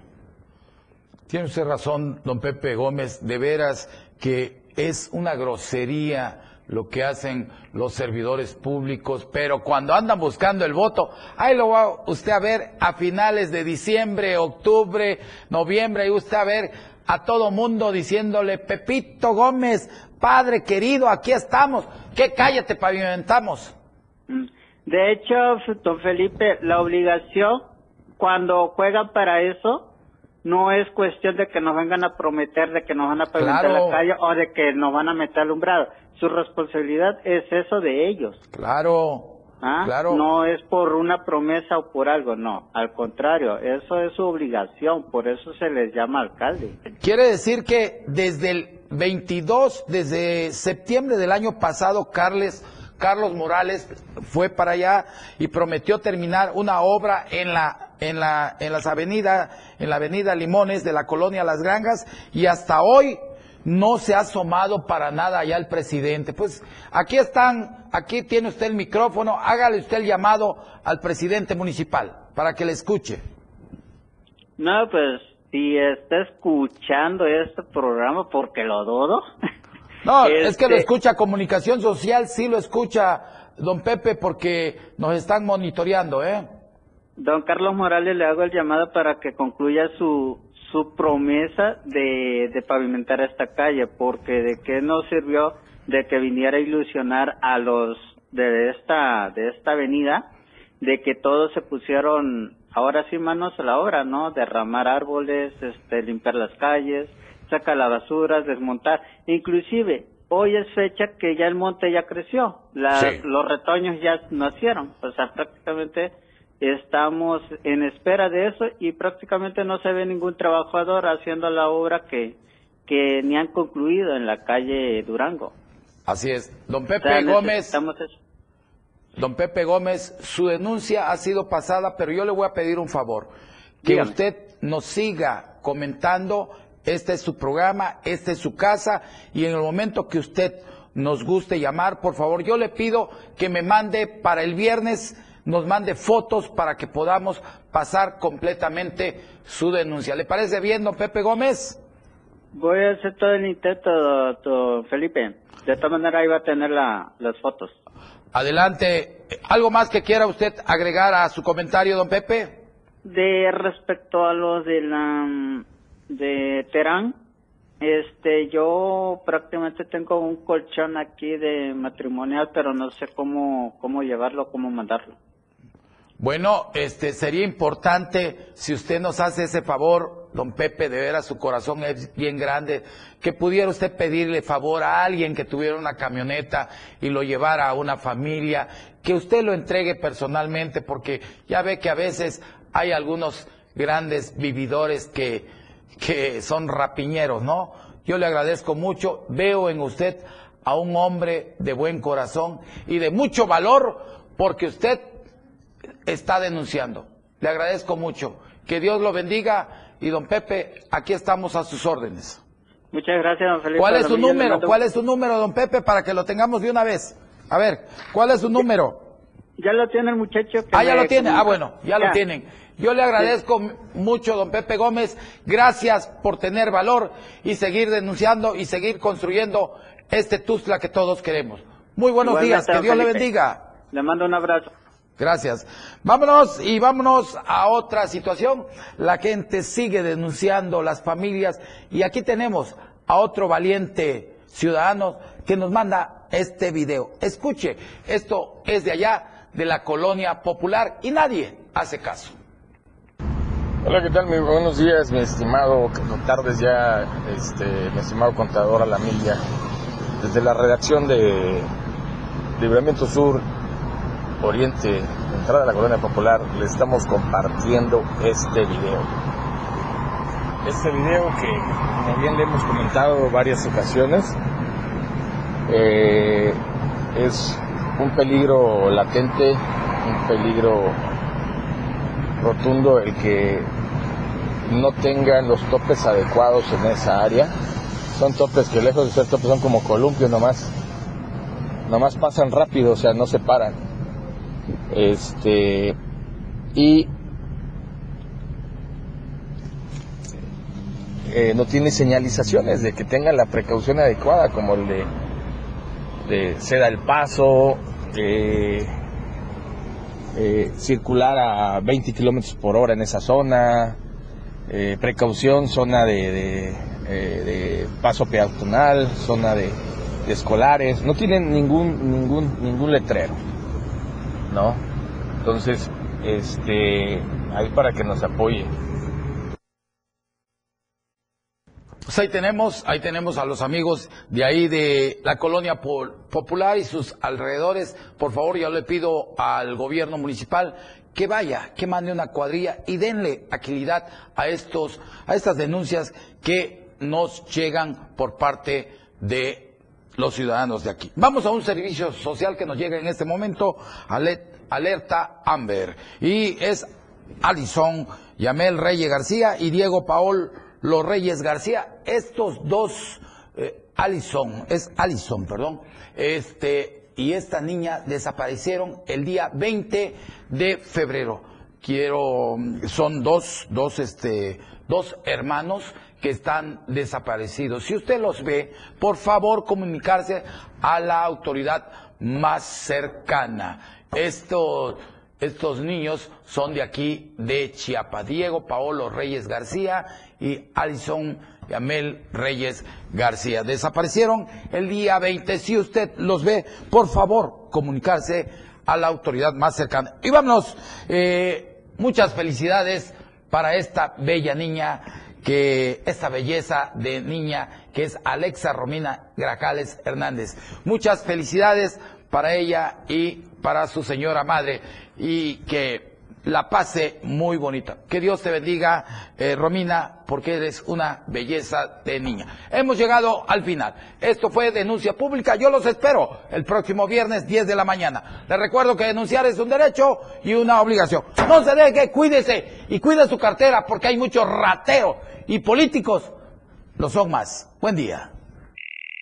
Tiene usted razón, don Pepe Gómez, de veras que es una grosería lo que hacen los servidores públicos, pero cuando andan buscando el voto, ahí lo va usted a ver a finales de diciembre, octubre, noviembre, ahí usted a ver a todo mundo diciéndole, Pepito Gómez, padre querido, aquí estamos, ¿qué calle te pavimentamos? Mm. De hecho, don Felipe, la obligación cuando juegan para eso no es cuestión de que nos vengan a prometer de que nos van a pavimentar la calle o de que nos van a meter alumbrado. Su responsabilidad es eso de ellos. Claro. ¿Ah? Claro. No es por una promesa o por algo, no. Al contrario, eso es su obligación, por eso se les llama alcalde. Quiere decir que desde el 22, desde septiembre del año pasado, Carles, Carlos Morales fue para allá y prometió terminar una obra en la en la en las avenidas en la avenida Limones de la colonia Las Granjas y hasta hoy no se ha asomado para nada allá el presidente. Pues aquí están, aquí tiene usted el micrófono, hágale usted el llamado al presidente municipal para que le escuche. No, pues si está escuchando este programa, porque lo dudo. No, es que lo Este- escucha Comunicación Social, sí lo escucha don Pepe porque nos están monitoreando, ¿eh? Don Carlos Morales le hago el llamado para que concluya su su promesa de, de pavimentar esta calle, porque de qué nos sirvió de que viniera a ilusionar a los de esta de esta avenida, de que todos se pusieron ahora sí manos a la obra, ¿no? Derramar árboles, este, limpiar las calles, sacar la basura, desmontar, inclusive hoy es fecha que ya el monte ya creció, la- Sí. los retoños ya nacieron, o sea, prácticamente estamos en espera de eso y prácticamente no se ve ningún trabajador haciendo la obra que, que ni han concluido en la calle Durango. Así es. Don O Pepe sea, Gómez, eso. don Pepe Gómez, su denuncia ha sido pasada, pero yo le voy a pedir un favor, que Dígame. usted nos siga comentando, este es su programa, esta es su casa, y en el momento que usted nos guste llamar, por favor, yo le pido que me mande para el viernes, nos mande fotos para que podamos pasar completamente su denuncia. ¿Le parece bien, don Pepe Gómez? Voy a hacer todo el intento, don Felipe. De todas maneras, ahí va a tener la, las fotos. Adelante. ¿Algo más que quiera usted agregar a su comentario, don Pepe? De respecto a lo de la de Terán, este, yo prácticamente tengo un colchón aquí de matrimonial, pero no sé cómo cómo llevarlo, cómo mandarlo. Bueno, este sería importante si usted nos hace ese favor, don Pepe, de veras su corazón es bien grande, que pudiera usted pedirle favor a alguien que tuviera una camioneta y lo llevara a una familia, que usted lo entregue personalmente, porque ya ve que a veces hay algunos grandes vividores que, que son rapiñeros, ¿no? Yo le agradezco mucho, veo en usted a un hombre de buen corazón y de mucho valor, porque usted está denunciando. Le agradezco mucho. Que Dios lo bendiga y don Pepe, aquí estamos a sus órdenes. Muchas gracias, don Felipe. ¿Cuál es su número? ¿Cuál es su número, don Pepe, para que lo tengamos de una vez? A ver, ¿cuál es su número? Ya lo tiene el muchacho. que Ah, ya lo tiene. Ah, bueno, ya lo tienen. Yo le agradezco mucho, don Pepe Gómez. Gracias por tener valor y seguir denunciando y seguir construyendo este Tuzla que todos queremos. Muy buenos Igualmente, días. Que Dios le bendiga. Le mando un abrazo. Gracias. Vámonos y vámonos a otra situación. La gente sigue denunciando las familias y aquí tenemos a otro valiente ciudadanos que nos manda este video. Escuche, esto es de allá, de la colonia popular, y nadie hace caso. Hola, ¿qué tal? Buenos días, mi estimado, tardes ya, este, mi estimado contador a la milla. Desde la redacción de Libramiento Sur, Oriente, entrada de la Colonia Popular, le estamos compartiendo este video. Este video que, como bien le hemos comentado varias ocasiones, eh, es un peligro latente, un peligro rotundo el que no tengan los topes adecuados en esa área. Son topes que lejos de ser topes son como columpios nomás. Nomás pasan rápido, o sea, no se paran. Este y eh, no tiene señalizaciones de que tengan la precaución adecuada, como el de, de ceda el paso, eh, circular a 20 kilómetros por hora en esa zona, eh, precaución, zona de, eh, de, paso peatonal, zona de, escolares, no tienen ningún, ningún, ningún letrero, ¿no? Entonces, este, ahí para que nos apoye. Pues ahí tenemos, ahí tenemos a los amigos de ahí de la colonia popular y sus alrededores. Por favor, yo le pido al gobierno municipal que vaya, que mande una cuadrilla y denle agilidad a estos, a estas denuncias que nos llegan por parte de los ciudadanos de aquí. Vamos a un servicio social que nos llega en este momento, alerta Amber, y es Alison Yamel Reyes García y Diego Paol Los Reyes García. Estos dos, eh, Alison, es Alison, perdón, este, y esta niña desaparecieron el día 20 de febrero. Quiero, son dos, dos, este, dos hermanos que están desaparecidos. Si usted los ve, por favor comunicarse a la autoridad más cercana. Estos, estos niños son de aquí, de Chiapas. Diego Paolo Reyes García y Alison Yamel Reyes García. Desaparecieron el día 20. Si usted los ve, por favor, comunicarse a la autoridad más cercana. Y vámonos, eh, muchas felicidades para esta bella niña, que esta belleza de niña que es Alexa Romina Gracales Hernández. Muchas felicidades para ella y para su señora madre y que la pase muy bonita. Que Dios te bendiga, eh, Romina, porque eres una belleza de niña. Hemos llegado al final. Esto fue denuncia pública. Yo los espero el próximo viernes 10 de la mañana. Les recuerdo que denunciar es un derecho y una obligación. No se deje, cuídese y cuide su cartera porque hay mucho rateo y políticos lo son más. Buen día.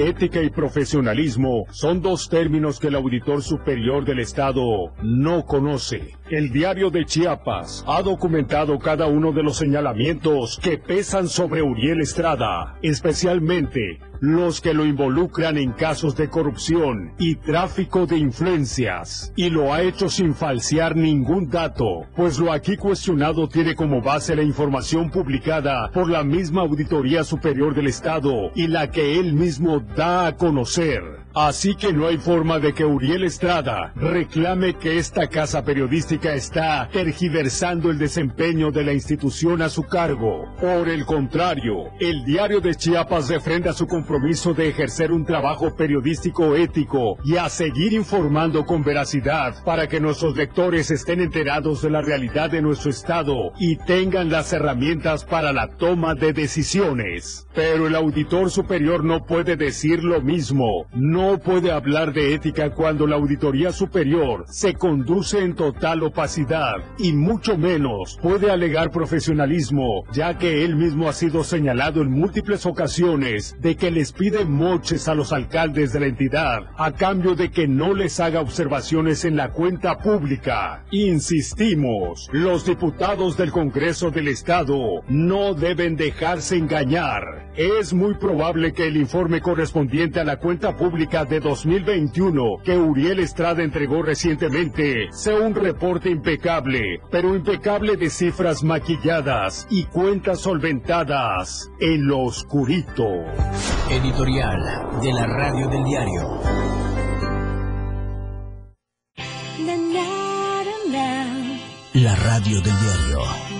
Ética y profesionalismo son dos términos que el auditor superior del Estado no conoce. El diario de Chiapas ha documentado cada uno de los señalamientos que pesan sobre Uriel Estrada, especialmente los que lo involucran en casos de corrupción y tráfico de influencias, y lo ha hecho sin falsear ningún dato, pues lo aquí cuestionado tiene como base la información publicada por la misma Auditoría Superior del Estado y la que él mismo da a conocer. Así que no hay forma de que Uriel Estrada reclame que esta casa periodística está tergiversando el desempeño de la institución a su cargo. Por el contrario, el diario de Chiapas refrenda su compromiso de ejercer un trabajo periodístico ético y a seguir informando con veracidad para que nuestros lectores estén enterados de la realidad de nuestro estado y tengan las herramientas para la toma de decisiones. Pero el auditor superior no puede decir lo mismo. No puede hablar de ética cuando la Auditoría Superior se conduce en total opacidad y mucho menos puede alegar profesionalismo, ya que él mismo ha sido señalado en múltiples ocasiones de que les pide moches a los alcaldes de la entidad a cambio de que no les haga observaciones en la cuenta pública. Insistimos, los diputados del Congreso del Estado no deben dejarse engañar. Es muy probable que el informe correspondiente a la cuenta pública de 2021 que Uriel Estrada entregó recientemente sea un reporte impecable, pero impecable de cifras maquilladas y cuentas solventadas en lo oscurito. Editorial de la Radio del Diario. La radio del diario.